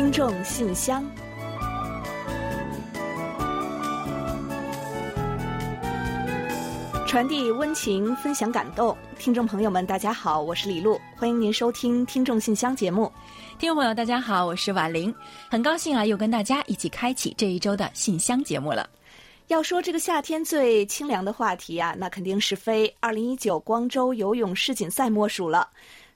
听众信箱，传递温情，分享感动。听众朋友们，大家好，我是李璐，欢迎您收听《听众信箱》节目。听众朋友，大家好，我是婉玲，很高兴啊，又跟大家一起开启这一周的信箱节目了。要说这个夏天最清凉的话题啊，那肯定是非二零一九光州游泳世锦赛莫属了。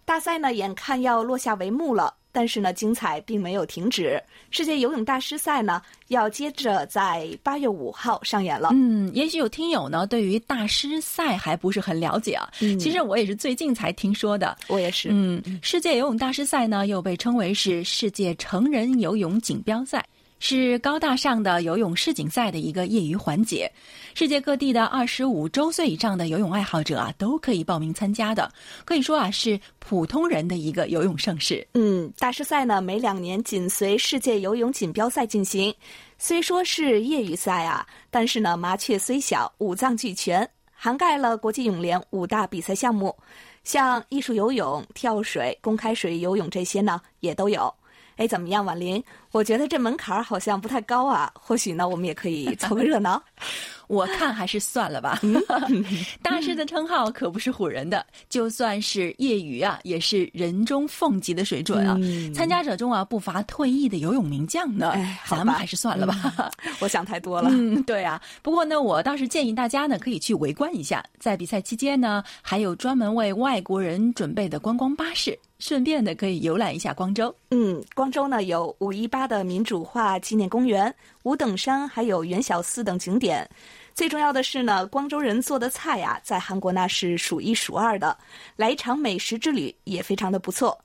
大赛呢，眼看要落下帷幕了。但是呢，精彩并没有停止。世界游泳大师赛呢，要接着在八月五号上演了。嗯，也许有听友呢，对于大师赛还不是很了解啊。嗯，其实我也是最近才听说的。我也是。嗯，世界游泳大师赛呢，又被称为是世界成人游泳锦标赛。是高大上的游泳世锦赛的一个业余环节，世界各地的二十五周岁以上的游泳爱好者啊，都可以报名参加的。可以说啊，是普通人的一个游泳盛事。嗯，大师赛呢，每两年紧随世界游泳锦标赛进行。虽说是业余赛啊，但是呢，麻雀虽小，五脏俱全，涵盖了国际泳联五大比赛项目，像艺术游泳、跳水、公开水游泳这些呢，也都有。哎，怎么样，婉玲？我觉得这门槛好像不太高啊。或许呢，我们也可以凑个热闹。我看还是算了吧。大师的称号可不是唬人的，就算是业余啊，也是人中凤级的水准啊。参加者中啊，不乏退役的游泳名将呢。咱们还是算了吧。我想太多了。嗯，对啊。不过呢，我倒是建议大家呢，可以去围观一下。在比赛期间呢，还有专门为外国人准备的观光巴士。顺便的可以游览一下光州。嗯，光州呢有五一八的民主化纪念公园、五等山，还有元小寺等景点。最重要的是呢，光州人做的菜呀，在韩国那是数一数二的。来一场美食之旅也非常的不错。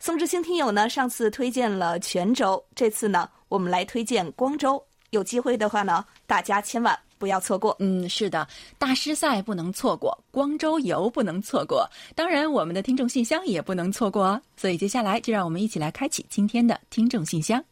宋志兴听友呢，上次推荐了泉州，这次呢，我们来推荐光州。有机会的话呢，大家千万。不要错过，嗯，是的，大师赛不能错过，光州游不能错过，当然我们的听众信箱也不能错过哦。所以接下来就让我们一起来开启今天的听众信箱。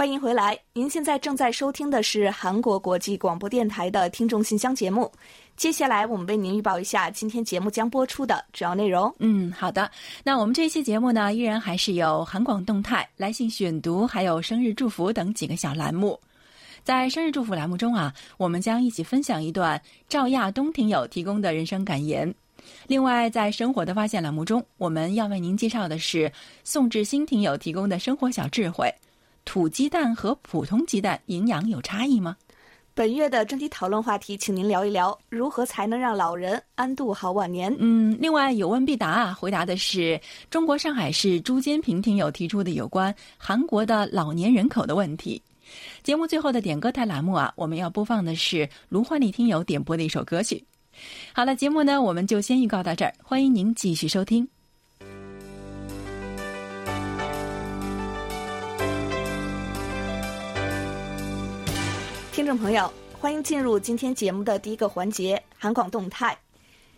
欢迎回来，您现在正在收听的是韩国国际广播电台的听众信箱节目。接下来，我们为您预报一下今天节目将播出的主要内容。嗯，好的。那我们这期节目呢，依然还是有韩广动态、来信选读，还有生日祝福等几个小栏目。在生日祝福栏目中啊，我们将一起分享一段赵亚东听友提供的人生感言。另外，在生活的发现栏目中，我们要为您介绍的是宋志新听友提供的生活小智慧。土鸡蛋和普通鸡蛋营养有差异吗？本月的专题讨论话题，请您聊一聊如何才能让老人安度好晚年。嗯，另外有问必答啊，回答的是中国上海市朱坚平听友提出的有关韩国的老年人口的问题。节目最后的点歌台栏目啊，我们要播放的是卢焕丽听友点播的一首歌曲。好了，节目呢，我们就先预告到这儿，欢迎您继续收听。听众朋友，欢迎进入今天节目的第一个环节——韩广动态。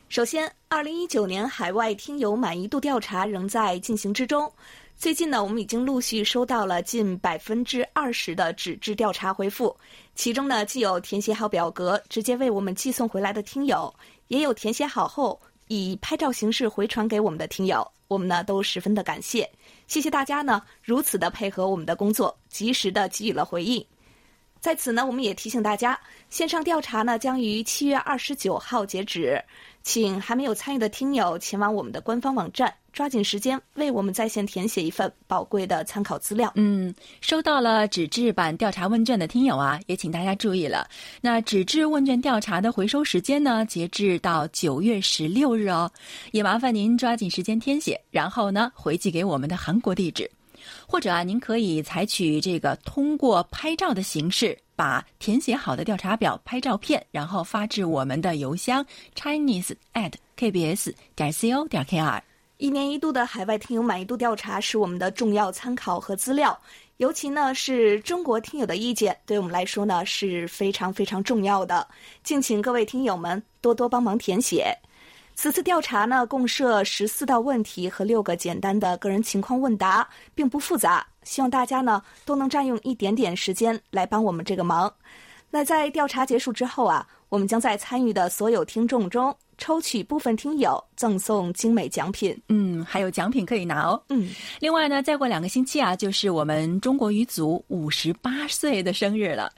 首先，二零一九年海外听友满意度调查仍在进行之中。最近呢，我们已经陆续收到了近百分之二十的纸质调查回复，其中呢，既有填写好表格直接为我们寄送回来的听友，也有填写好后以拍照形式回传给我们的听友。我们呢都十分的感谢，谢谢大家呢如此的配合我们的工作，及时的给予了回应。在此呢，我们也提醒大家，线上调查呢将于七月二十九号截止，请还没有参与的听友前往我们的官方网站，抓紧时间为我们在线填写一份宝贵的参考资料。嗯，收到了纸质版调查问卷的听友啊，也请大家注意了，那纸质问卷调查的回收时间呢，截至到九月十六日哦，也麻烦您抓紧时间填写，然后呢回寄给我们的韩国地址。或者啊，您可以采取这个通过拍照的形式，把填写好的调查表拍照片，然后发至我们的邮箱 chinese at kbs 点 co 点 kr。一年一度的海外听友满意度调查是我们的重要参考和资料，尤其呢是中国听友的意见，对我们来说呢是非常非常重要的。敬请各位听友们多多帮忙填写。此次调查呢，共设十四道问题和六个简单的个人情况问答，并不复杂。希望大家呢都能占用一点点时间来帮我们这个忙。那在调查结束之后啊，我们将在参与的所有听众中抽取部分听友赠送精美奖品。嗯，还有奖品可以拿哦。嗯，另外呢，再过两个星期啊，就是我们中国语组五十八岁的生日了。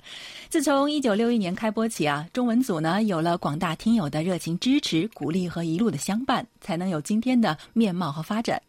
自从一九六一年开播起啊，中文组呢有了广大听友的热情支持、鼓励和一路的相伴，才能有今天的面貌和发展。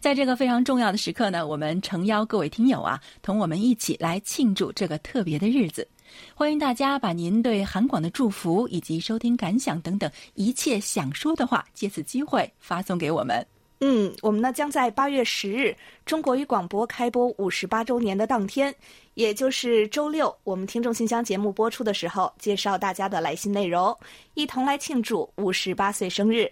在这个非常重要的时刻呢，我们诚邀各位听友啊，同我们一起来庆祝这个特别的日子。欢迎大家把您对韩广的祝福以及收听感想等等一切想说的话，借此机会发送给我们。嗯，我们呢将在八月十日中国语广播开播五十八周年的当天，也就是周六，我们听众信箱节目播出的时候，介绍大家的来信内容，一同来庆祝五十八岁生日。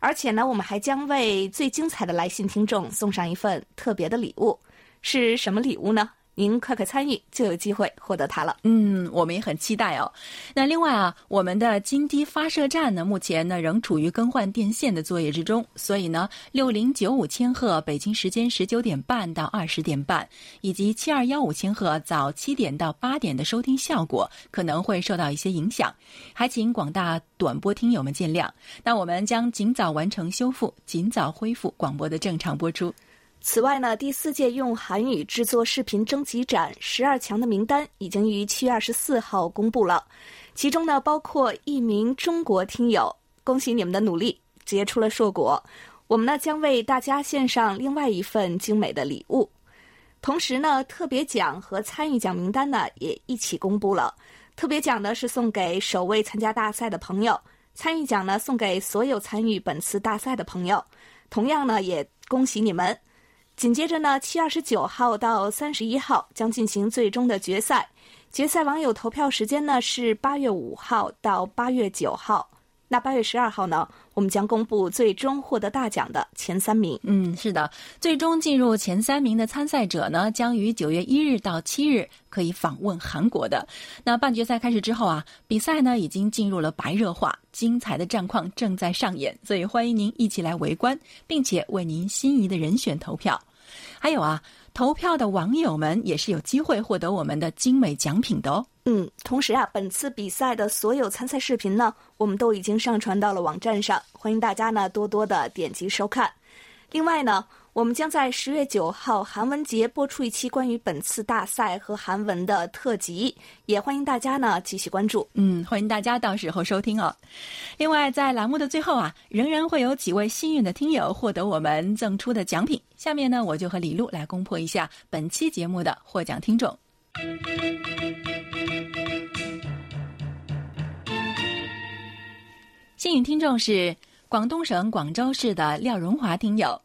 而且呢，我们还将为最精彩的来信听众送上一份特别的礼物，是什么礼物呢？您快快参与，就有机会获得它了。嗯，我们也很期待哦。那另外啊，我们的金堤发射站呢，目前呢仍处于更换电线的作业之中，所以呢，六零九五千赫北京时间十九点半到二十点半，以及七二幺五千赫早七点到八点的收听效果可能会受到一些影响，还请广大短波听友们见谅。那我们将尽早完成修复，尽早恢复广播的正常播出。此外呢，第四届用韩语制作视频征集展十二强的名单已经于七月二十四号公布了，其中呢包括一名中国听友，恭喜你们的努力结出了硕果。我们呢将为大家献上另外一份精美的礼物，同时呢特别奖和参与奖名单呢也一起公布了。特别奖呢是送给首位参加大赛的朋友，参与奖呢送给所有参与本次大赛的朋友。同样呢也恭喜你们。紧接着呢，七月二十九号到三十一号将进行最终的决赛。决赛网友投票时间呢是八月五号到八月九号。那八月十二号呢，我们将公布最终获得大奖的前三名。嗯，是的，最终进入前三名的参赛者呢，将于九月一日到七日可以访问韩国的。那半决赛开始之后啊，比赛呢已经进入了白热化，精彩的战况正在上演，所以欢迎您一起来围观，并且为您心仪的人选投票。还有啊，投票的网友们也是有机会获得我们的精美奖品的哦。嗯，同时啊，本次比赛的所有参赛视频呢，我们都已经上传到了网站上，欢迎大家呢多多的点击收看。另外呢，我们将在十月九号韩文节播出一期关于本次大赛和韩文的特辑，也欢迎大家呢继续关注。嗯，欢迎大家到时候收听哦。另外，在栏目的最后啊，仍然会有几位幸运的听友获得我们赠出的奖品。下面呢，我就和李璐来公布一下本期节目的获奖听众。幸运听众是广东省广州市的廖荣华听友，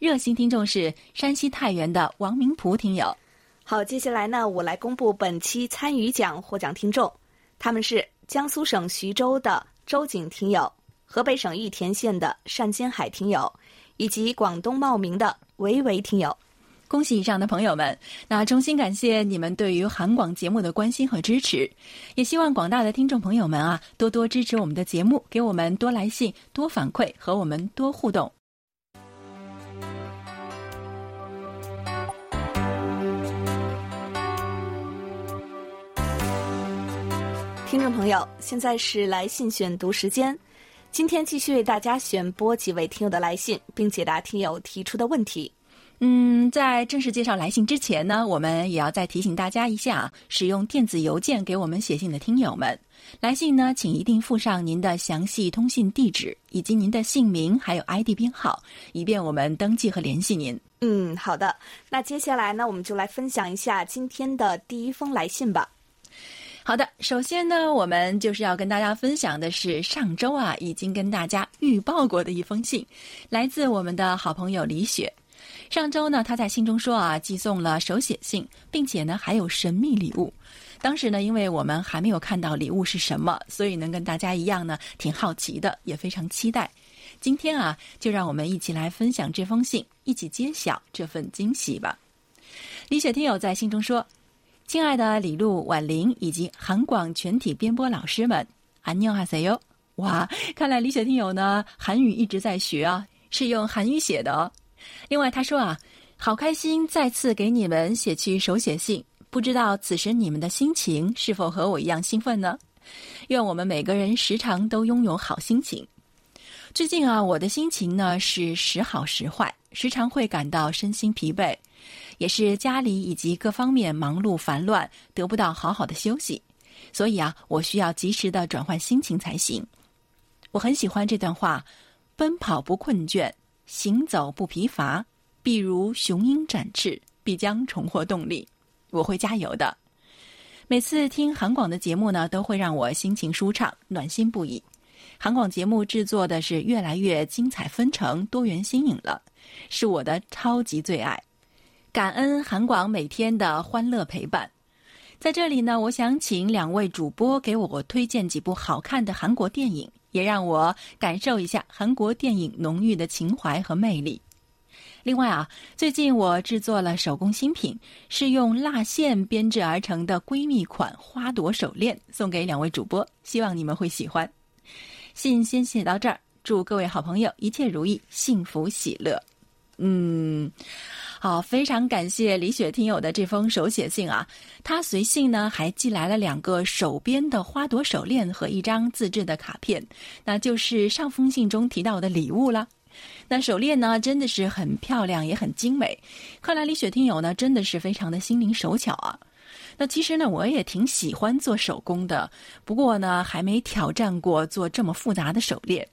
热心听众是山西太原的王明璞听友。好，接下来呢，我来公布本期参与奖获奖听众，他们是江苏省徐州的周景听友，河北省玉田县的单金海听友，以及广东茂名的维维听友。恭喜以上的朋友们！那衷心感谢你们对于韩广节目的关心和支持，也希望广大的听众朋友们啊，多多支持我们的节目，给我们多来信、多反馈，和我们多互动。听众朋友，现在是来信选读时间，今天继续为大家选播几位听友的来信，并解答听友提出的问题。嗯，在正式介绍来信之前呢，我们也要再提醒大家一下：使用电子邮件给我们写信的听友们，来信呢，请一定附上您的详细通信地址以及您的姓名，还有 ID 编号，以便我们登记和联系您。嗯，好的。那接下来呢，我们就来分享一下今天的第一封来信吧。好的，首先呢，我们就是要跟大家分享的是上周啊已经跟大家预报过的一封信，来自我们的好朋友李雪。上周呢，他在信中说啊，寄送了手写信，并且呢还有神秘礼物。当时呢，因为我们还没有看到礼物是什么，所以能跟大家一样呢，挺好奇的，也非常期待。今天啊，就让我们一起来分享这封信，一起揭晓这份惊喜吧。李雪听友在信中说。亲爱的李璐、婉玲以及韩广全体编播老师们，안녕하세 요！ 哇，看来李雪听友呢韩语一直在学啊，是用韩语写的。 另外他说啊，好开心再次给你们写去手写信，不知道此时你们的心情是否和我一样兴奋呢？愿我们每个人时常都拥有好心情。最近啊，我的心情呢是时好时坏，时常会感到身心疲惫，也是家里以及各方面忙碌烦乱，得不到好好的休息。所以啊，我需要及时的转换心情才行。我很喜欢这段话：奔跑不困倦，行走不疲乏，必如雄鹰展翅，必将重获动力。我会加油的。每次听韩广的节目呢，都会让我心情舒畅，暖心不已。韩广节目制作的是越来越精彩纷呈、多元新颖了，是我的超级最爱。感恩韩广每天的欢乐陪伴。在这里呢，我想请两位主播给我推荐几部好看的韩国电影，也让我感受一下韩国电影浓郁的情怀和魅力。另外啊，最近我制作了手工新品，是用蜡线编制而成的闺蜜款花朵手链，送给两位主播，希望你们会喜欢。信先写到这儿，祝各位好朋友一切如意，幸福喜乐。嗯，好，非常感谢李雪听友的这封手写信啊，他随信呢还寄来了两个手编的花朵手链和一张自制的卡片，那就是上封信中提到的礼物了。那手链呢，真的是很漂亮，也很精美。看来李雪听友呢，真的是非常的心灵手巧啊。那其实呢，我也挺喜欢做手工的，不过呢，还没挑战过做这么复杂的手链。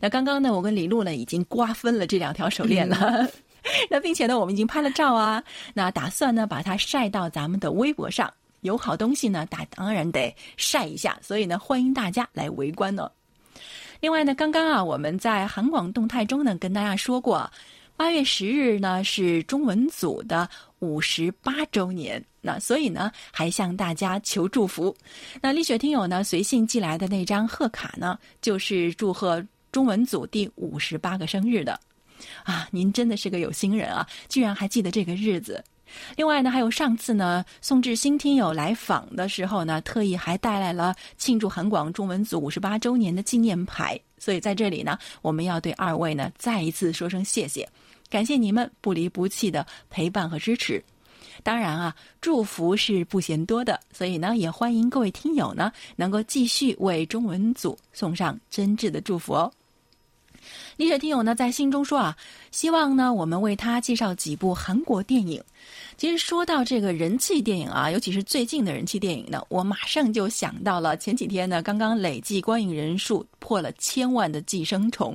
那刚刚呢，我跟李璐呢已经瓜分了这两条手链了，那并且呢，我们已经拍了照啊，那打算呢把它晒到咱们的微博上。有好东西呢，大当然得晒一下，所以呢，欢迎大家来围观呢。另外呢，刚刚啊，我们在韩广动态中呢跟大家说过，八月十日呢是中文组的五十八周年，那所以呢还向大家求祝福。那丽雪听友呢随信寄来的那张贺卡呢，就是祝贺中文组第五十八个生日的。啊，您真的是个有心人啊，居然还记得这个日子。另外呢，还有上次呢，宋志新听友来访的时候呢，特意还带来了庆祝韩广中文组五十八周年的纪念牌。所以在这里呢，我们要对二位呢再一次说声谢谢，感谢你们不离不弃的陪伴和支持。当然啊，祝福是不嫌多的，所以呢，也欢迎各位听友呢能够继续为中文组送上真挚的祝福哦。李雪听友呢在信中说啊，希望呢我们为他介绍几部韩国电影。其实说到这个人气电影啊，尤其是最近的人气电影呢，我马上就想到了前几天呢刚刚累计观影人数破了千万的《寄生虫》。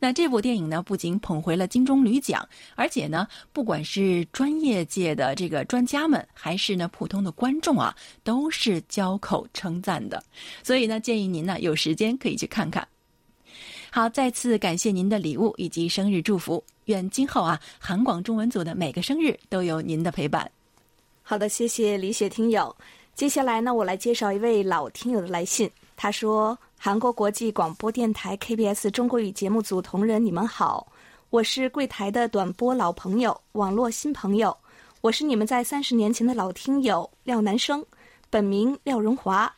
那这部电影呢不仅捧回了金棕榈奖，而且呢不管是专业界的这个专家们，还是呢普通的观众啊，都是交口称赞的。所以呢建议您呢有时间可以去看看。好，再次感谢您的礼物以及生日祝福。愿今后啊，韩广中文组的每个生日都有您的陪伴。好的，谢谢李雪听友。接下来呢，我来介绍一位老听友的来信。他说：“韩国国际广播电台 KBS 中国语节目组同仁，你们好，我是柜台的短波老朋友，网络新朋友。我是你们在三十年前的老听友廖南生，本名廖荣华。”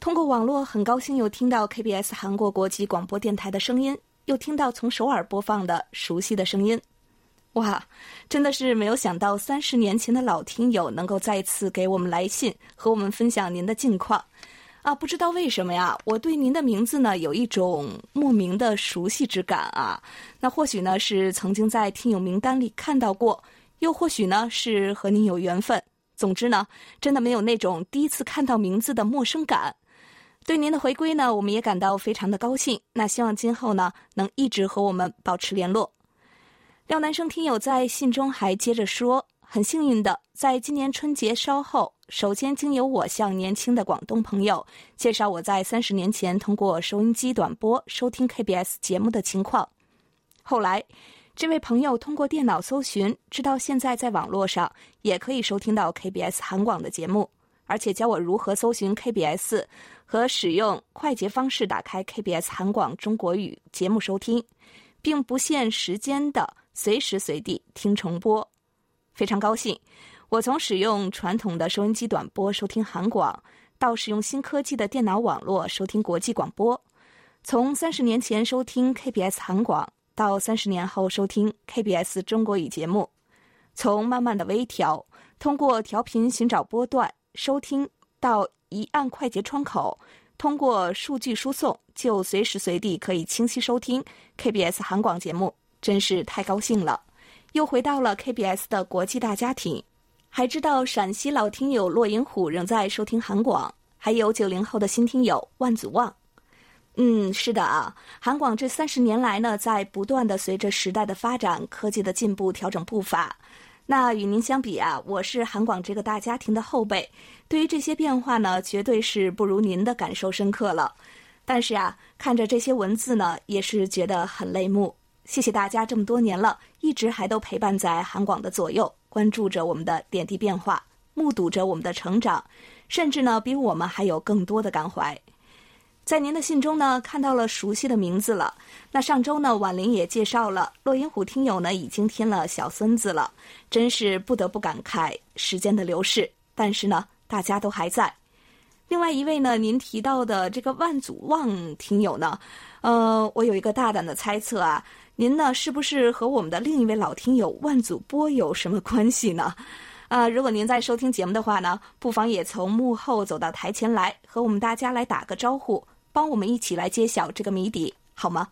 通过网络，很高兴又听到 KBS 韩国国际广播电台的声音，又听到从首尔播放的熟悉的声音，哇，真的是没有想到，三十年前的老听友能够再次给我们来信，和我们分享您的近况，啊，不知道为什么呀，我对您的名字呢有一种莫名的熟悉之感啊，那或许呢是曾经在听友名单里看到过，又或许呢是和您有缘分，总之呢，真的没有那种第一次看到名字的陌生感。对您的回归呢，我们也感到非常的高兴。那希望今后呢，能一直和我们保持联络。廖男生听友在信中还接着说，很幸运的，在今年春节稍后，首先经由我向年轻的广东朋友介绍我在三十年前通过收音机短波收听 KBS 节目的情况。后来，这位朋友通过电脑搜寻，知道现在在网络上也可以收听到 KBS 韩广的节目，而且教我如何搜寻 KBS。和使用快捷方式打开 KBS 韩广中国语节目收听，并不限时间的随时随地听重播，非常高兴。我从使用传统的收音机短波收听韩广，到使用新科技的电脑网络收听国际广播，从三十年前收听 KBS 韩广，到三十年后收听 KBS 中国语节目，从慢慢的微调，通过调频寻找波段收听到一按快捷窗口，通过数据输送就随时随地可以清晰收听 KBS 韩广节目，真是太高兴了！又回到了 KBS 的国际大家庭。还知道陕西老听友骆银虎仍在收听韩广，还有九零后的新听友万祖旺。嗯，是的啊，韩广这三十年来呢，在不断的随着时代的发展、科技的进步调整步伐。那与您相比啊，我是韩广这个大家庭的后辈，对于这些变化呢，绝对是不如您的感受深刻了。但是啊，看着这些文字呢，也是觉得很泪目。谢谢大家这么多年了，一直还都陪伴在韩广的左右。关注着我们的点滴变化，目睹着我们的成长，甚至呢，比我们还有更多的感怀。在您的信中呢，看到了熟悉的名字了。那上周呢，婉玲也介绍了，洛银虎听友呢已经添了小孙子了，真是不得不感慨时间的流逝。但是呢，大家都还在。另外一位呢，您提到的这个万祖望听友呢，呃，我有一个大胆的猜测啊。您呢，是不是和我们的另一位老听友万祖波有什么关系呢？啊，如果您在收听节目的话呢，不妨也从幕后走到台前来，和我们大家来打个招呼，帮我们一起来揭晓这个谜底，好吗？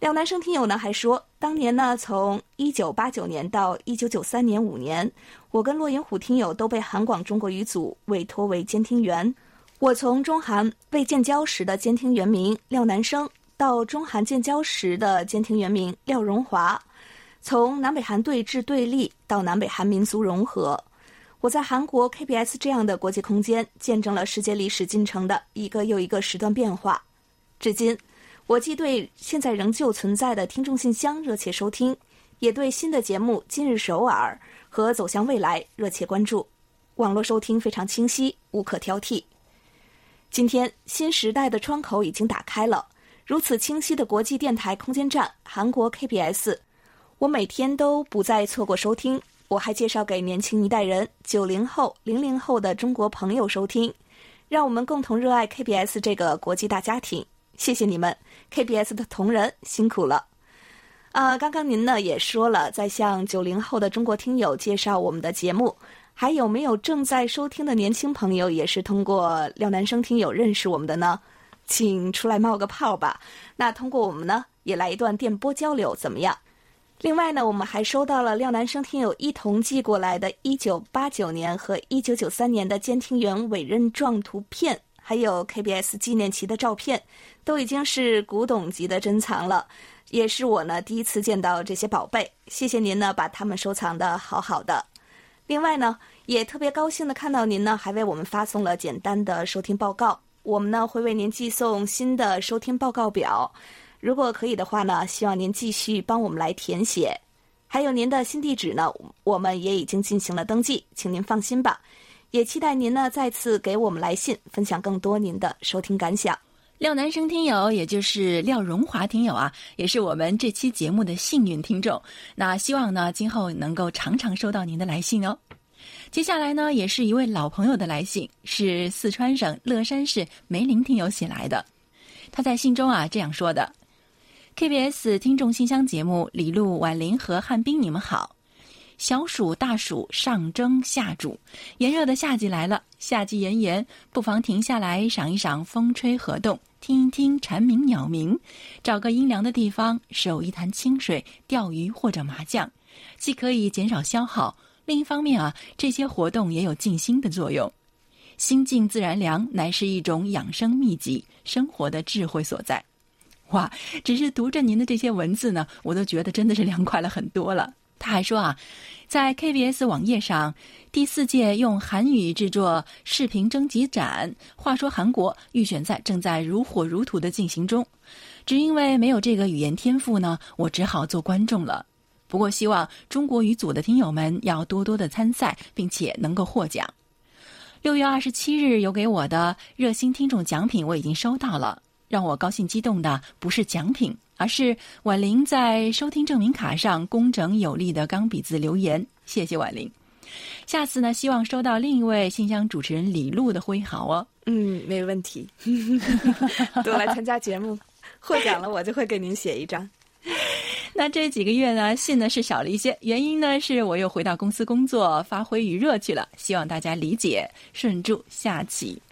廖男生听友呢还说，当年呢，从一九八九年到一九九三年五年，我跟骆银虎听友都被韩广中国语组委托为监听员，我从中韩未建交时的监听员名廖南生。到中韩建交时的监听员名廖荣华，从南北韩对峙对立到南北韩民族融合，我在韩国 KBS 这样的国际空间见证了世界历史进程的一个又一个时段变化。至今，我既对现在仍旧存在的听众信箱热切收听，也对新的节目《今日首尔》和《走向未来》热切关注。网络收听非常清晰，无可挑剔。今天，新时代的窗口已经打开了。如此清晰的国际电台空间站，韩国 KBS，我每天都不再错过收听。我还介绍给年轻一代人，九零后、零零后的中国朋友收听，让我们共同热爱 KBS 这个国际大家庭。谢谢你们，KBS 的同仁辛苦了。啊，刚刚您呢也说了，在向九零后的中国听友介绍我们的节目，还有没有正在收听的年轻朋友也是通过廖男生听友认识我们的呢？请出来冒个泡吧。那通过我们呢，也来一段电波交流，怎么样？另外呢，我们还收到了廖男生听友一同寄过来的1989年和1993年的监听员委任状图片，还有 KBS 纪念旗的照片，都已经是古董级的珍藏了。也是我呢第一次见到这些宝贝，谢谢您呢把它们收藏的好好的。另外呢，也特别高兴的看到您呢还为我们发送了简单的收听报告。我们呢会为您寄送新的收听报告表，如果可以的话呢，希望您继续帮我们来填写。还有您的新地址呢，我们也已经进行了登记，请您放心吧。也期待您呢再次给我们来信，分享更多您的收听感想。廖南生听友，也就是廖荣华听友啊，也是我们这期节目的幸运听众。那希望呢今后能够常常收到您的来信哦。接下来呢，也是一位老朋友的来信，是四川省乐山市梅林听友写来的。他在信中啊这样说的：“KBS 听众信箱节目，李璐、婉玲和汉斌，你们好。小暑大暑上蒸下煮，炎热的夏季来了。夏季炎炎，不妨停下来赏一赏风吹河动，听一听蝉鸣鸟鸣，找个阴凉的地方，守一潭清水，钓鱼或者麻将，既可以减少消耗。”另一方面啊，这些活动也有静心的作用，心静自然凉，乃是一种养生秘籍，生活的智慧所在。哇，只是读着您的这些文字呢，我都觉得真的是凉快了很多了。他还说啊，在 KBS 网页上，第四届用韩语制作视频征集展《话说韩国》预选赛正在如火如荼的进行中，只因为没有这个语言天赋呢，我只好做观众了。不过，希望中国语组的听友们要多多的参赛，并且能够获奖。六月二十七日有给我的热心听众奖品，我已经收到了。让我高兴激动的不是奖品，而是婉玲在收听证明卡上工整有力的钢笔字留言。谢谢婉玲。下次呢，希望收到另一位信箱主持人李璐的挥毫哦。嗯，没问题。多来参加节目，获奖了我就会给您写一张。那这几个月呢，信呢是少了一些，原因呢是我又回到公司工作，发挥余热去了，希望大家理解，顺祝下期。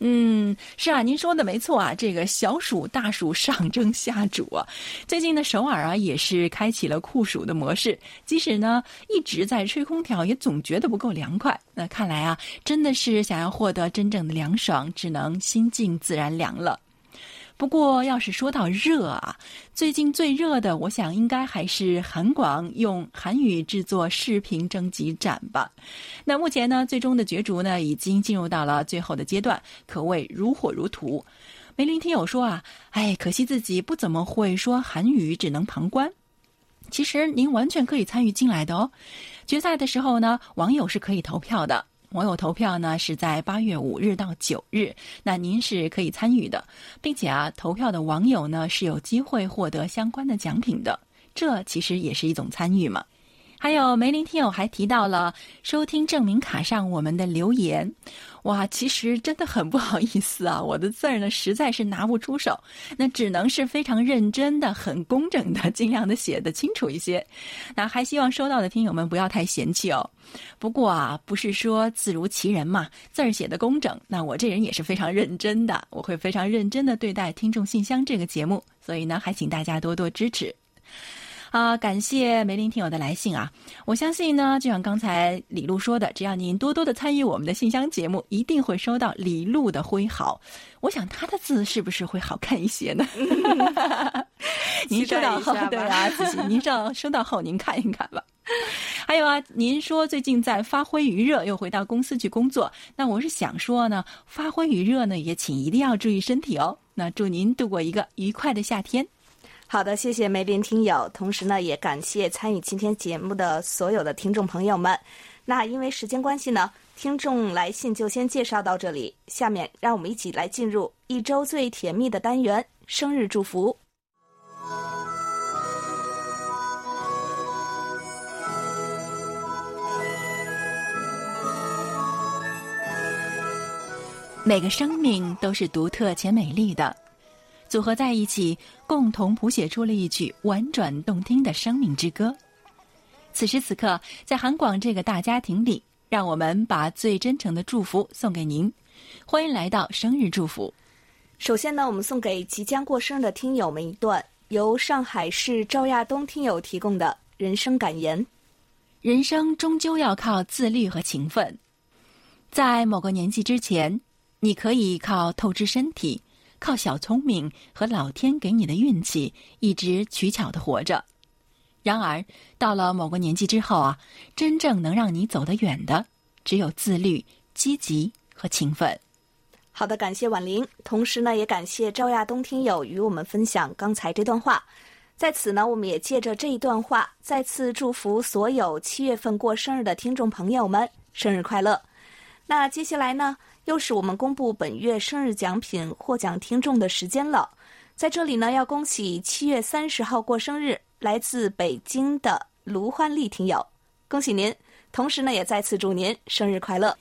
嗯，是啊，您说的没错啊，这个小暑、大暑上蒸下煮啊，最近的，首尔啊也是开启了酷暑的模式，即使呢一直在吹空调，也总觉得不够凉快。那看来啊，真的是想要获得真正的凉爽，只能心静自然凉了。不过，要是说到热啊，最近最热的，我想应该还是韩广用韩语制作视频征集展吧。那目前呢，最终的角逐呢，已经进入到了最后的阶段，可谓如火如荼。梅林听友说啊，哎，可惜自己不怎么会说韩语，只能旁观。其实您完全可以参与进来的哦。决赛的时候呢，网友是可以投票的。网友投票呢是在八月五日到九日，那您是可以参与的，并且啊，投票的网友呢是有机会获得相关的奖品的，这其实也是一种参与嘛。还有梅林听友还提到了收听证明卡上我们的留言，哇，其实真的很不好意思啊，我的字儿呢实在是拿不出手，那只能是非常认真的、很工整的，尽量的写的清楚一些。那还希望收到的听友们不要太嫌弃哦。不过啊，不是说字如其人嘛，字儿写的工整，那我这人也是非常认真的，我会非常认真的对待听众信箱这个节目，所以呢，还请大家多多支持。啊，感谢梅林听友的来信啊！我相信呢，就像刚才李璐说的，只要您多多的参与我们的信箱节目，一定会收到李璐的挥毫。我想他的字是不是会好看一些呢？您收到后，对啊，仔细您收收到后您看一看吧。还有啊，您说最近在发挥余热，又回到公司去工作，那我是想说呢，发挥余热呢，也请一定要注意身体哦。那祝您度过一个愉快的夏天。好的，谢谢梅林听友，同时呢，也感谢参与今天节目的所有的听众朋友们。那因为时间关系呢，听众来信就先介绍到这里。下面让我们一起来进入一周最甜蜜的单元——生日祝福。每个生命都是独特且美丽的。组合在一起，共同谱写出了一曲婉转动听的生命之歌。此时此刻，在韩广这个大家庭里，让我们把最真诚的祝福送给您。欢迎来到生日祝福。首先呢，我们送给即将过生日的听友们一段由上海市赵亚东听友提供的人生感言：人生终究要靠自律和勤奋。在某个年纪之前，你可以靠透支身体。靠小聪明和老天给你的运气，一直取巧的活着。然而，到了某个年纪之后啊，真正能让你走得远的，只有自律、积极和勤奋。好的，感谢婉玲，同时呢，也感谢赵亚东听友与我们分享刚才这段话。在此呢，我们也借着这一段话，再次祝福所有七月份过生日的听众朋友们生日快乐。那接下来呢？又是我们公布本月生日奖品获奖听众的时间了，在这里呢，要恭喜七月三十号过生日来自北京的卢欢丽听友，恭喜您！同时呢，也再次祝您生日快乐。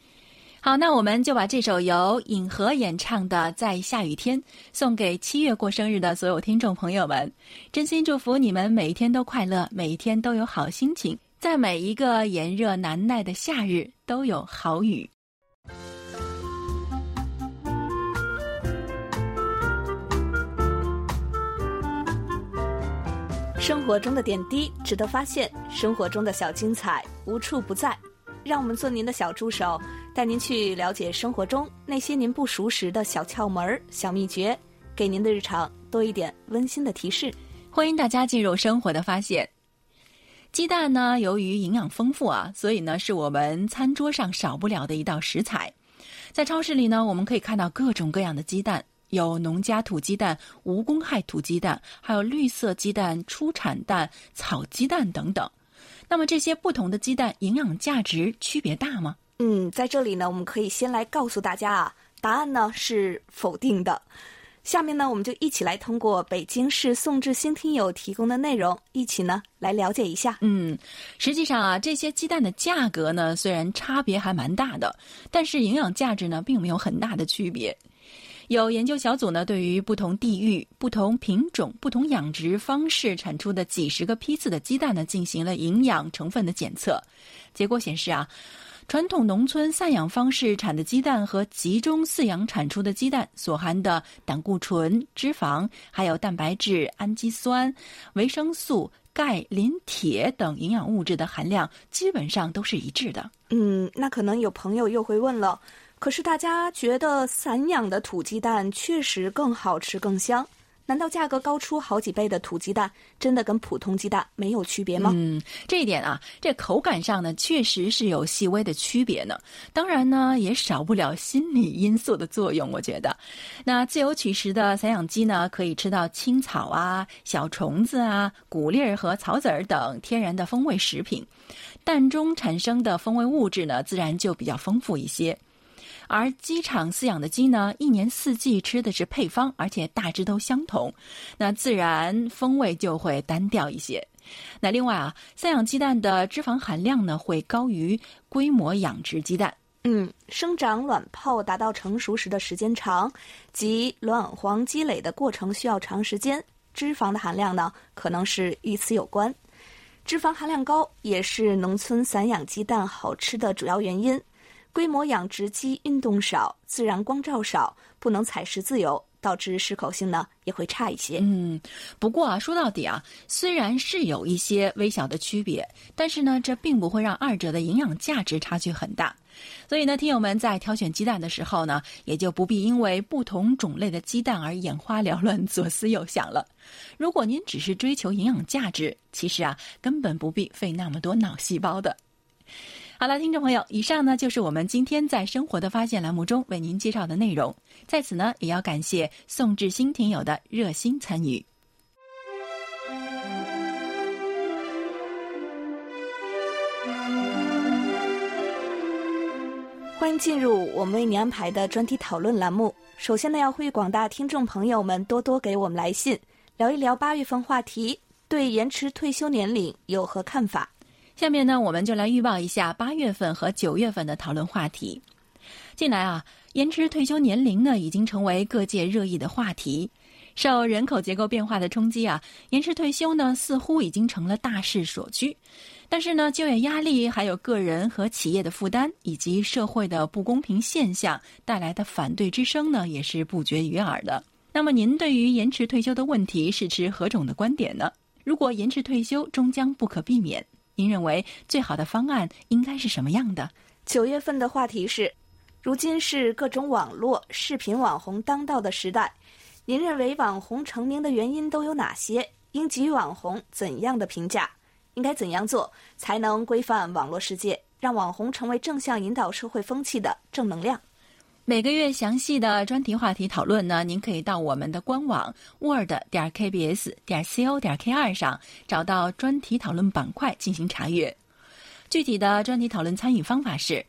好，那我们就把这首由尹和演唱的《在下雨天》送给七月过生日的所有听众朋友们，真心祝福你们每一天都快乐，每一天都有好心情，在每一个炎热难耐的夏日都有好雨。生活中的点滴值得发现，生活中的小精彩无处不在。让我们做您的小助手，带您去了解生活中那些您不熟识的小窍门、小秘诀，给您的日常多一点温馨的提示。欢迎大家进入生活的发现。鸡蛋呢，由于营养丰富啊，所以呢是我们餐桌上少不了的一道食材。在超市里呢，我们可以看到各种各样的鸡蛋。有农家土鸡蛋、无公害土鸡蛋，还有绿色鸡蛋、初产蛋、草鸡蛋等等。那么这些不同的鸡蛋营养价值区别大吗？嗯，在这里呢，我们可以先来告诉大家啊，答案呢是否定的。下面呢，我们就一起来通过北京市宋志新听友提供的内容，一起呢来了解一下。嗯，实际上啊，这些鸡蛋的价格呢虽然差别还蛮大的，但是营养价值呢并没有很大的区别。有研究小组呢，对于不同地域、不同品种、不同养殖方式产出的几十个批次的鸡蛋呢，进行了营养成分的检测。结果显示啊，传统农村散养方式产的鸡蛋和集中饲养产出的鸡蛋所含的胆固醇、脂肪、还有蛋白质、氨基酸、维生素、钙、磷、铁等营养物质的含量基本上都是一致的。嗯，那可能有朋友又会问了。可是大家觉得散养的土鸡蛋确实更好吃、更香，难道价格高出好几倍的土鸡蛋真的跟普通鸡蛋没有区别吗？嗯，这一点啊，这口感上呢，确实是有细微的区别呢。当然呢，也少不了心理因素的作用。我觉得，那自由取食的散养鸡呢，可以吃到青草啊、小虫子啊、谷粒儿和草籽儿等天然的风味食品，蛋中产生的风味物质呢，自然就比较丰富一些。而鸡场饲养的鸡呢，一年四季吃的是配方，而且大致都相同，那自然风味就会单调一些。那另外啊，散养鸡蛋的脂肪含量呢，会高于规模养殖鸡蛋。嗯，生长卵泡达到成熟时的时间长，及卵黄积累的过程需要长时间，脂肪的含量呢，可能是与此有关。脂肪含量高也是农村散养鸡蛋好吃的主要原因。规模养殖鸡运动少，自然光照少，不能采食自由，导致适口性呢也会差一些。嗯，不过啊，说到底啊，虽然是有一些微小的区别，但是呢，这并不会让二者的营养价值差距很大。所以呢，听友们在挑选鸡蛋的时候呢，也就不必因为不同种类的鸡蛋而眼花缭乱、左思右想了。如果您只是追求营养价值，其实啊，根本不必费那么多脑细胞的。好了，听众朋友，以上呢就是我们今天在生活的发现栏目中为您介绍的内容。在此呢，也要感谢宋志新听友的热心参与。欢迎进入我们为您安排的专题讨论栏目。首先呢，要呼吁广大听众朋友们多多给我们来信，聊一聊八月份话题，对延迟退休年龄有何看法？下面呢，我们就来预报一下八月份和九月份的讨论话题。近来啊，延迟退休年龄呢，已经成为各界热议的话题。受人口结构变化的冲击啊，延迟退休呢，似乎已经成了大势所趋。但是呢，就业压力、还有个人和企业的负担，以及社会的不公平现象带来的反对之声呢，也是不绝于耳的。那么，您对于延迟退休的问题是持何种的观点呢？如果延迟退休终将不可避免，您认为最好的方案应该是什么样的？九月份的话题是：如今是各种网络视频网红当道的时代，您认为网红成名的原因都有哪些？应给予网红怎样的评价？应该怎样做才能规范网络世界，让网红成为正向引导社会风气的正能量？每个月详细的专题话题讨论呢，您可以到我们的官网 word 点 kbs 点 co 点 k 二上找到专题讨论板块进行查阅。具体的专题讨论参与方法是：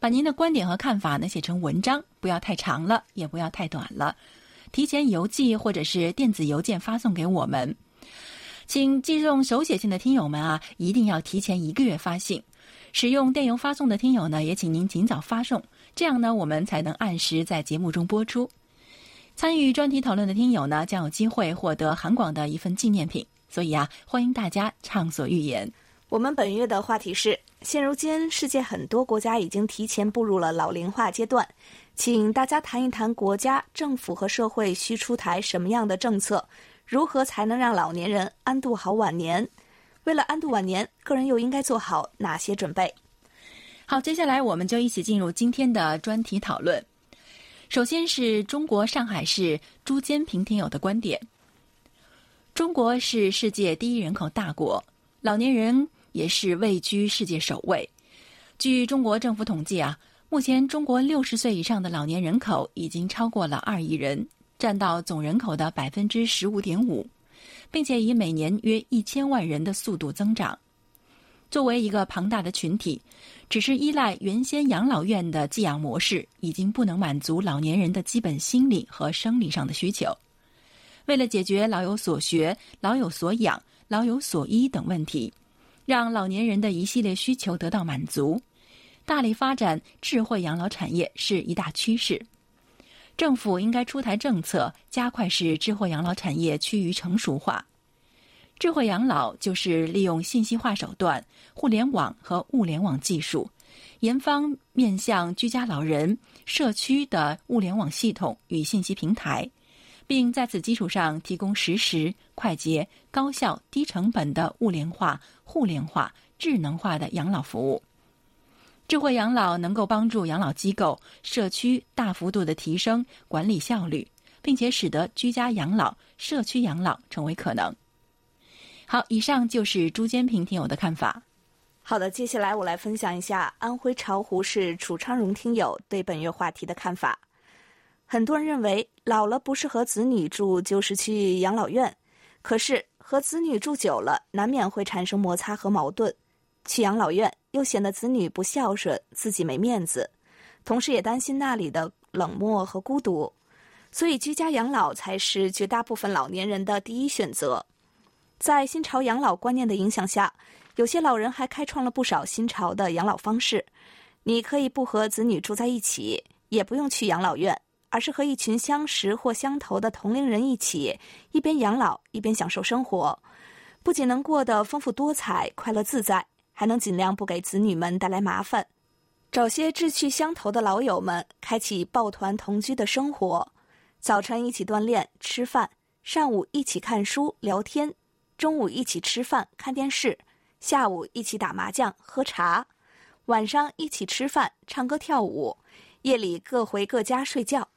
把您的观点和看法呢写成文章，不要太长了，也不要太短了，提前邮寄或者是电子邮件发送给我们。请寄送手写信的听友们啊，一定要提前一个月发信。使用电邮发送的听友呢，也请您尽早发送。这样呢，我们才能按时在节目中播出。参与专题讨论的听友呢，将有机会获得韩广的一份纪念品。所以啊，欢迎大家畅所欲言。我们本月的话题是：现如今，世界很多国家已经提前步入了老龄化阶段，请大家谈一谈国家、政府和社会需出台什么样的政策，如何才能让老年人安度好晚年？为了安度晚年，个人又应该做好哪些准备？好，接下来我们就一起进入今天的专题讨论。首先是中国上海市朱坚平听友的观点：中国是世界第一人口大国，老年人也是位居世界首位。据中国政府统计啊，目前中国六十岁以上的老年人口已经超过了二亿人，占到总人口的百分之十五点五，并且以每年约一千万人的速度增长。作为一个庞大的群体，只是依赖原先养老院的寄养模式，已经不能满足老年人的基本心理和生理上的需求。为了解决老有所学、老有所养、老有所依等问题，让老年人的一系列需求得到满足，大力发展智慧养老产业是一大趋势。政府应该出台政策，加快使智慧养老产业趋于成熟化。智慧养老就是利用信息化手段、互联网和物联网技术，研发面向居家老人、社区的物联网系统与信息平台，并在此基础上提供实时、快捷、高效、低成本的物联化、互联化、智能化的养老服务。智慧养老能够帮助养老机构、社区大幅度的提升管理效率，并且使得居家养老、社区养老成为可能。好，以上就是朱坚平听友的看法。好的，接下来我来分享一下安徽巢湖市楚昌荣听友对本月话题的看法。很多人认为老了不是和子女住就是去养老院，可是和子女住久了，难免会产生摩擦和矛盾。去养老院又显得子女不孝顺，自己没面子，同时也担心那里的冷漠和孤独，所以居家养老才是绝大部分老年人的第一选择。在新潮养老观念的影响下，有些老人还开创了不少新潮的养老方式。你可以不和子女住在一起，也不用去养老院，而是和一群相识或相投的同龄人一起，一边养老一边享受生活，不仅能过得丰富多彩、快乐自在，还能尽量不给子女们带来麻烦。找些志趣相投的老友们，开启抱团同居的生活，早晨一起锻炼、吃饭，上午一起看书、聊天。中午一起吃饭看电视，下午一起打麻将喝茶，晚上一起吃饭唱歌跳舞，夜里各回各家睡觉。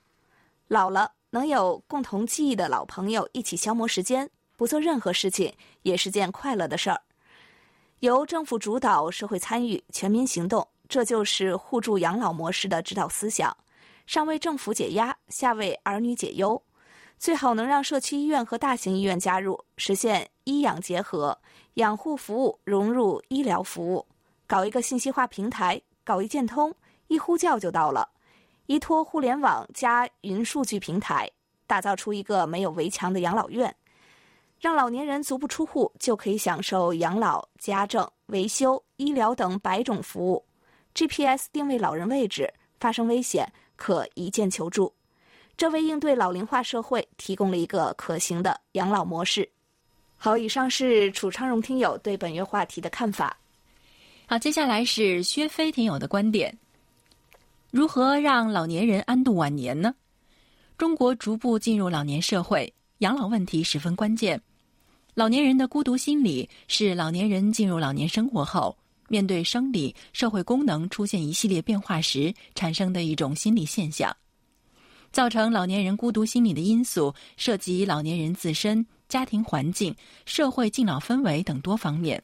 老了能有共同记忆的老朋友一起消磨时间，不做任何事情也是件快乐的事儿。由政府主导，社会参与，全民行动，这就是互助养老模式的指导思想。上为政府解压，下为儿女解忧。最好能让社区医院和大型医院加入，实现医养结合，养护服务融入医疗服务，搞一个信息化平台，搞一键通，一呼叫就到了，依托互联网加云数据平台，打造出一个没有围墙的养老院，让老年人足不出户就可以享受养老、家政、维修、医疗等百种服务，GPS 定位老人位置，发生危险可一键求助。这为应对老龄化社会提供了一个可行的养老模式。好，以上是楚昌荣听友对本月话题的看法。好，接下来是薛飞听友的观点：如何让老年人安度晚年呢？中国逐步进入老年社会，养老问题十分关键。老年人的孤独心理是老年人进入老年生活后，面对生理、社会功能出现一系列变化时产生的一种心理现象。造成老年人孤独心理的因素涉及老年人自身、家庭环境、社会敬老氛围等多方面。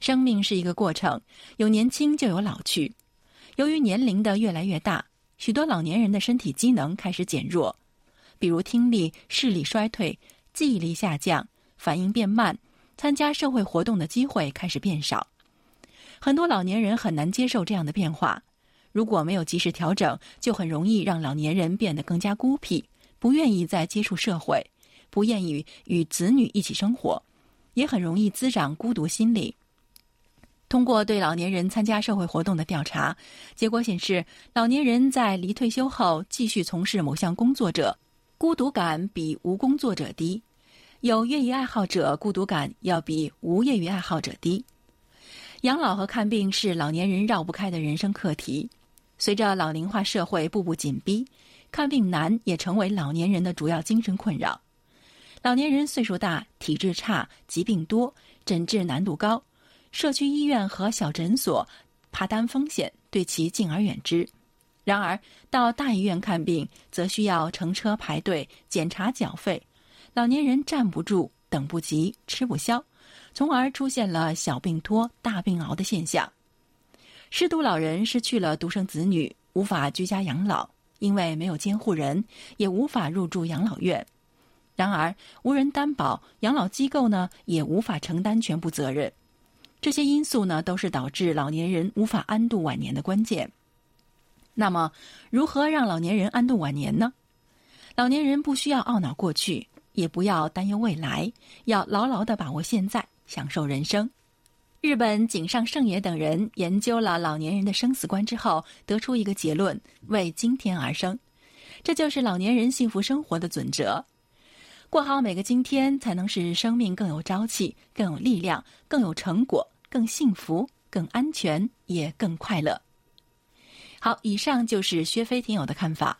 生命是一个过程，有年轻就有老去。由于年龄的越来越大，许多老年人的身体机能开始减弱，比如听力、视力衰退、记忆力下降、反应变慢，参加社会活动的机会开始变少。很多老年人很难接受这样的变化。如果没有及时调整，就很容易让老年人变得更加孤僻，不愿意再接触社会，不愿意与子女一起生活，也很容易滋长孤独心理。通过对老年人参加社会活动的调查，结果显示，老年人在离退休后继续从事某项工作者，孤独感比无工作者低；有业余爱好者，孤独感要比无业余爱好者低。养老和看病是老年人绕不开的人生课题。随着老龄化社会步步紧逼，看病难也成为老年人的主要精神困扰。老年人岁数大，体质差，疾病多，诊治难度高，社区医院和小诊所怕担风险，对其敬而远之。然而，到大医院看病则需要乘车排队、检查缴费，老年人站不住、等不及、吃不消，从而出现了小病拖、大病熬的现象。失独老人失去了独生子女，无法居家养老，因为没有监护人，也无法入住养老院。然而，无人担保，养老机构呢也无法承担全部责任。这些因素呢，都是导致老年人无法安度晚年的关键。那么，如何让老年人安度晚年呢？老年人不需要懊恼过去，也不要担忧未来，要牢牢的把握现在，享受人生。日本井上圣也等人研究了老年人的生死观之后，得出一个结论：为今天而生。这就是老年人幸福生活的准则。过好每个今天，才能使生命更有朝气、更有力量、更有成果、更幸福、更安全，也更快乐。好，以上就是薛飞听友的看法。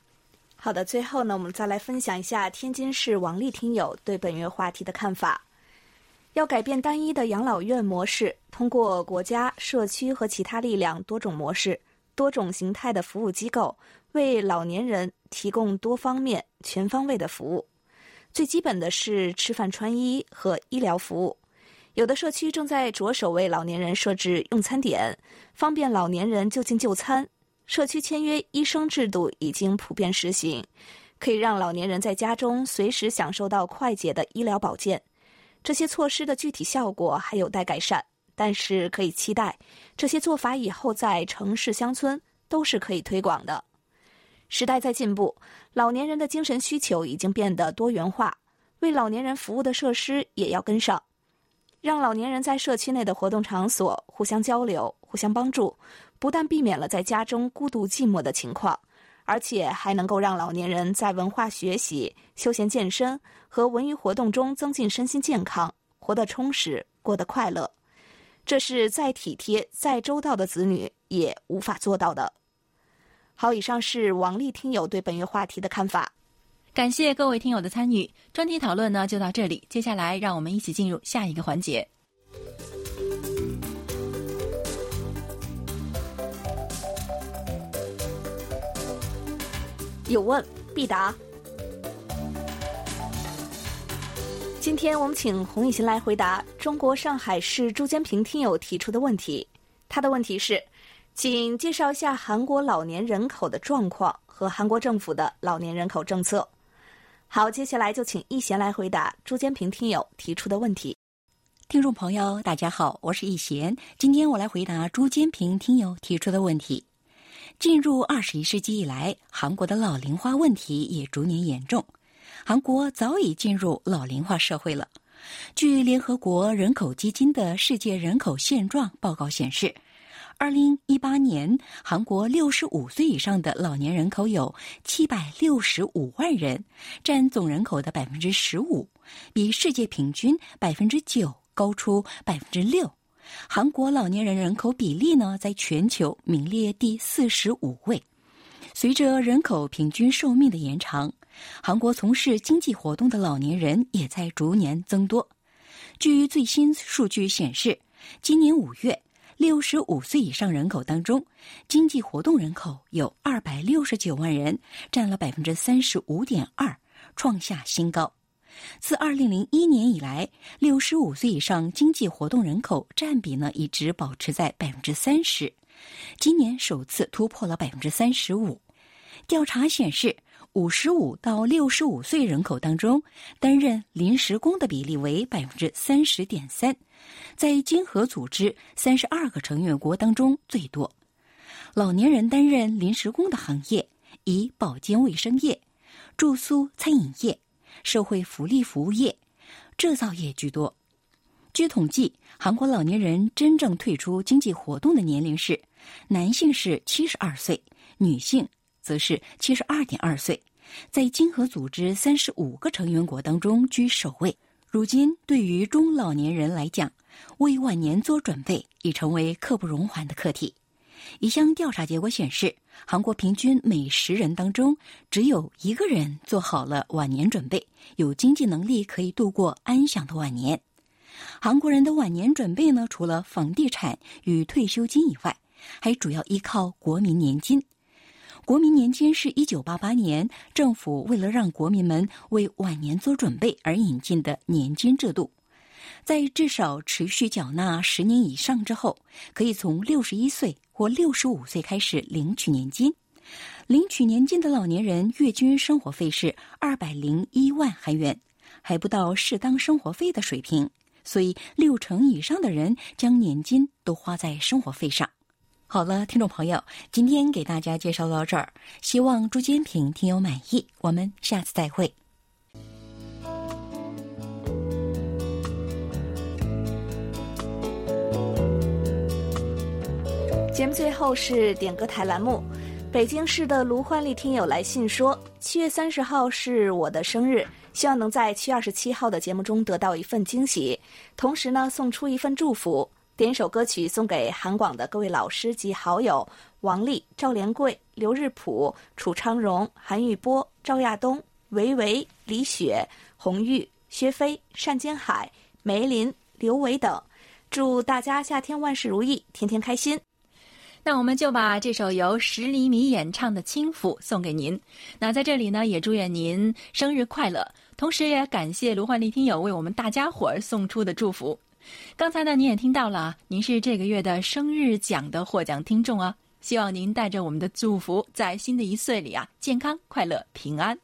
好的，最后呢，我们再来分享一下天津市王丽听友对本月话题的看法。要改变单一的养老院模式，通过国家、社区和其他力量多种模式、多种形态的服务机构，为老年人提供多方面、全方位的服务。最基本的是吃饭、穿衣和医疗服务。有的社区正在着手为老年人设置用餐点，方便老年人就近就餐。社区签约医生制度已经普遍实行，可以让老年人在家中随时享受到快捷的医疗保健。这些措施的具体效果还有待改善，但是可以期待这些做法以后在城市乡村都是可以推广的。时代在进步，老年人的精神需求已经变得多元化，为老年人服务的设施也要跟上，让老年人在社区内的活动场所互相交流、互相帮助。不但避免了在家中孤独寂寞的情况，而且还能够让老年人在文化学习、休闲健身和文娱活动中增进身心健康，活得充实，过得快乐。这是再体贴、再周到的子女也无法做到的。好，以上是王丽听友对本月话题的看法。感谢各位听友的参与，专题讨论呢就到这里。接下来，让我们一起进入下一个环节。有问必答。今天我们请洪以欣来回答中国上海市朱坚平听友提出的问题。他的问题是，请介绍一下韩国老年人口的状况和韩国政府的老年人口政策。好，接下来就请易贤来回答朱坚平听友提出的问题。听众朋友，大家好，我是易贤，今天我来回答朱坚平听友提出的问题。进入二十一世纪以来，韩国的老龄化问题也逐年严重。韩国早已进入老龄化社会了。据联合国人口基金的世界人口现状报告显示，二零一八年韩国六十五岁以上的老年人口有七百六十五万人，占总人口的百分之十五，比世界平均百分之九高出百分之六。韩国老年人人口比例呢，在全球名列第四十五位。随着人口平均寿命的延长，韩国从事经济活动的老年人也在逐年增多。据最新数据显示，今年五月，六十五岁以上人口当中，经济活动人口有二百六十九万人，占了百分之三十五点二，创下新高。自二零零一年以来，六十五岁以上经济活动人口占比呢一直保持在百分之三十，今年首次突破了百分之三十五。调查显示，五十五到六十五岁人口当中，担任临时工的比例为百分之三十点三，在经合组织三十二个成员国当中最多。老年人担任临时工的行业以保健卫生业、住宿餐饮业。社会福利服务业、制造业居多。据统计，韩国老年人真正退出经济活动的年龄是：男性是七十二岁，女性则是七十二点二岁，在经合组织三十五个成员国当中居首位。如今，对于中老年人来讲，为晚年做准备已成为刻不容缓的课题。一项调查结果显示，韩国平均每十人当中只有一个人做好了晚年准备，有经济能力可以度过安详的晚年。韩国人的晚年准备呢，除了房地产与退休金以外，还主要依靠国民年金。国民年金是一九八八年政府为了让国民们为晚年做准备而引进的年金制度。在至少持续缴纳十年以上之后，可以从六十一岁或六十五岁开始领取年金。领取年金的老年人月均生活费是二百零一万韩元，还不到适当生活费的水平。所以六成以上的人将年金都花在生活费上。好了，听众朋友，今天给大家介绍到这儿，希望朱坚平听友满意。我们下次再会。节目最后是点歌台栏目，北京市的卢焕丽听友来信说，七月三十号是我的生日，希望能在七月二十七号的节目中得到一份惊喜，同时呢送出一份祝福，点首歌曲送给韩广的各位老师及好友王丽、赵连贵、刘日普、楚昌荣、韩玉波、赵亚东、维维、李雪、红玉、薛飞、单坚海、梅林、刘伟等，祝大家夏天万事如意，天天开心。那我们就把这首由十厘米演唱的《轻抚》送给您。那在这里呢，也祝愿您生日快乐，同时也感谢卢焕丽听友为我们大家伙儿送出的祝福。刚才呢，您也听到了，您是这个月的生日奖的获奖听众啊！希望您带着我们的祝福，在新的一岁里啊，健康、快乐、平安。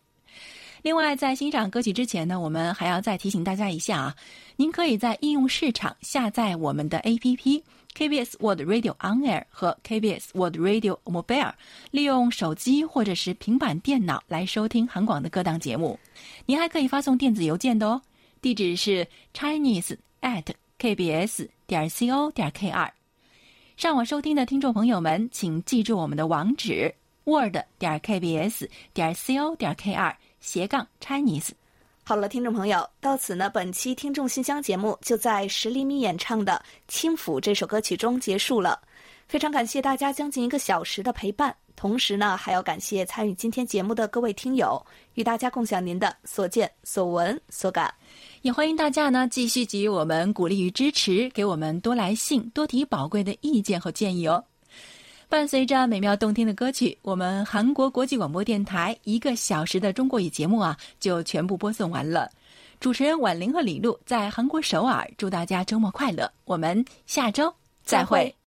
另外，在欣赏歌曲之前呢，我们还要再提醒大家一下啊，您可以在应用市场下载我们的 APP。KBS World Radio On Air 和 KBS World Radio Mobile，利用手机或者是平板电脑来收听韩广的各档节目。您还可以发送电子邮件的哦，地址是 Chinese at KBS 点 CO 点 KR。上网收听的听众朋友们，请记住我们的网址：word 点 KBS 点 CO 点 KR 斜杠 Chinese。好了，听众朋友，到此呢，本期听众信箱节目就在十厘米演唱的《轻抚》这首歌曲中结束了。非常感谢大家将近一个小时的陪伴，同时呢，还要感谢参与今天节目的各位听友，与大家共享您的所见所闻所感。也欢迎大家呢继续给予我们鼓励与支持，给我们多来信，多提宝贵的意见和建议哦。伴随着美妙动听的歌曲，我们韩国国际广播电台一个小时的中国语节目啊，就全部播送完了。主持人婉玲和李璐在韩国首尔，祝大家周末快乐。我们下周再会。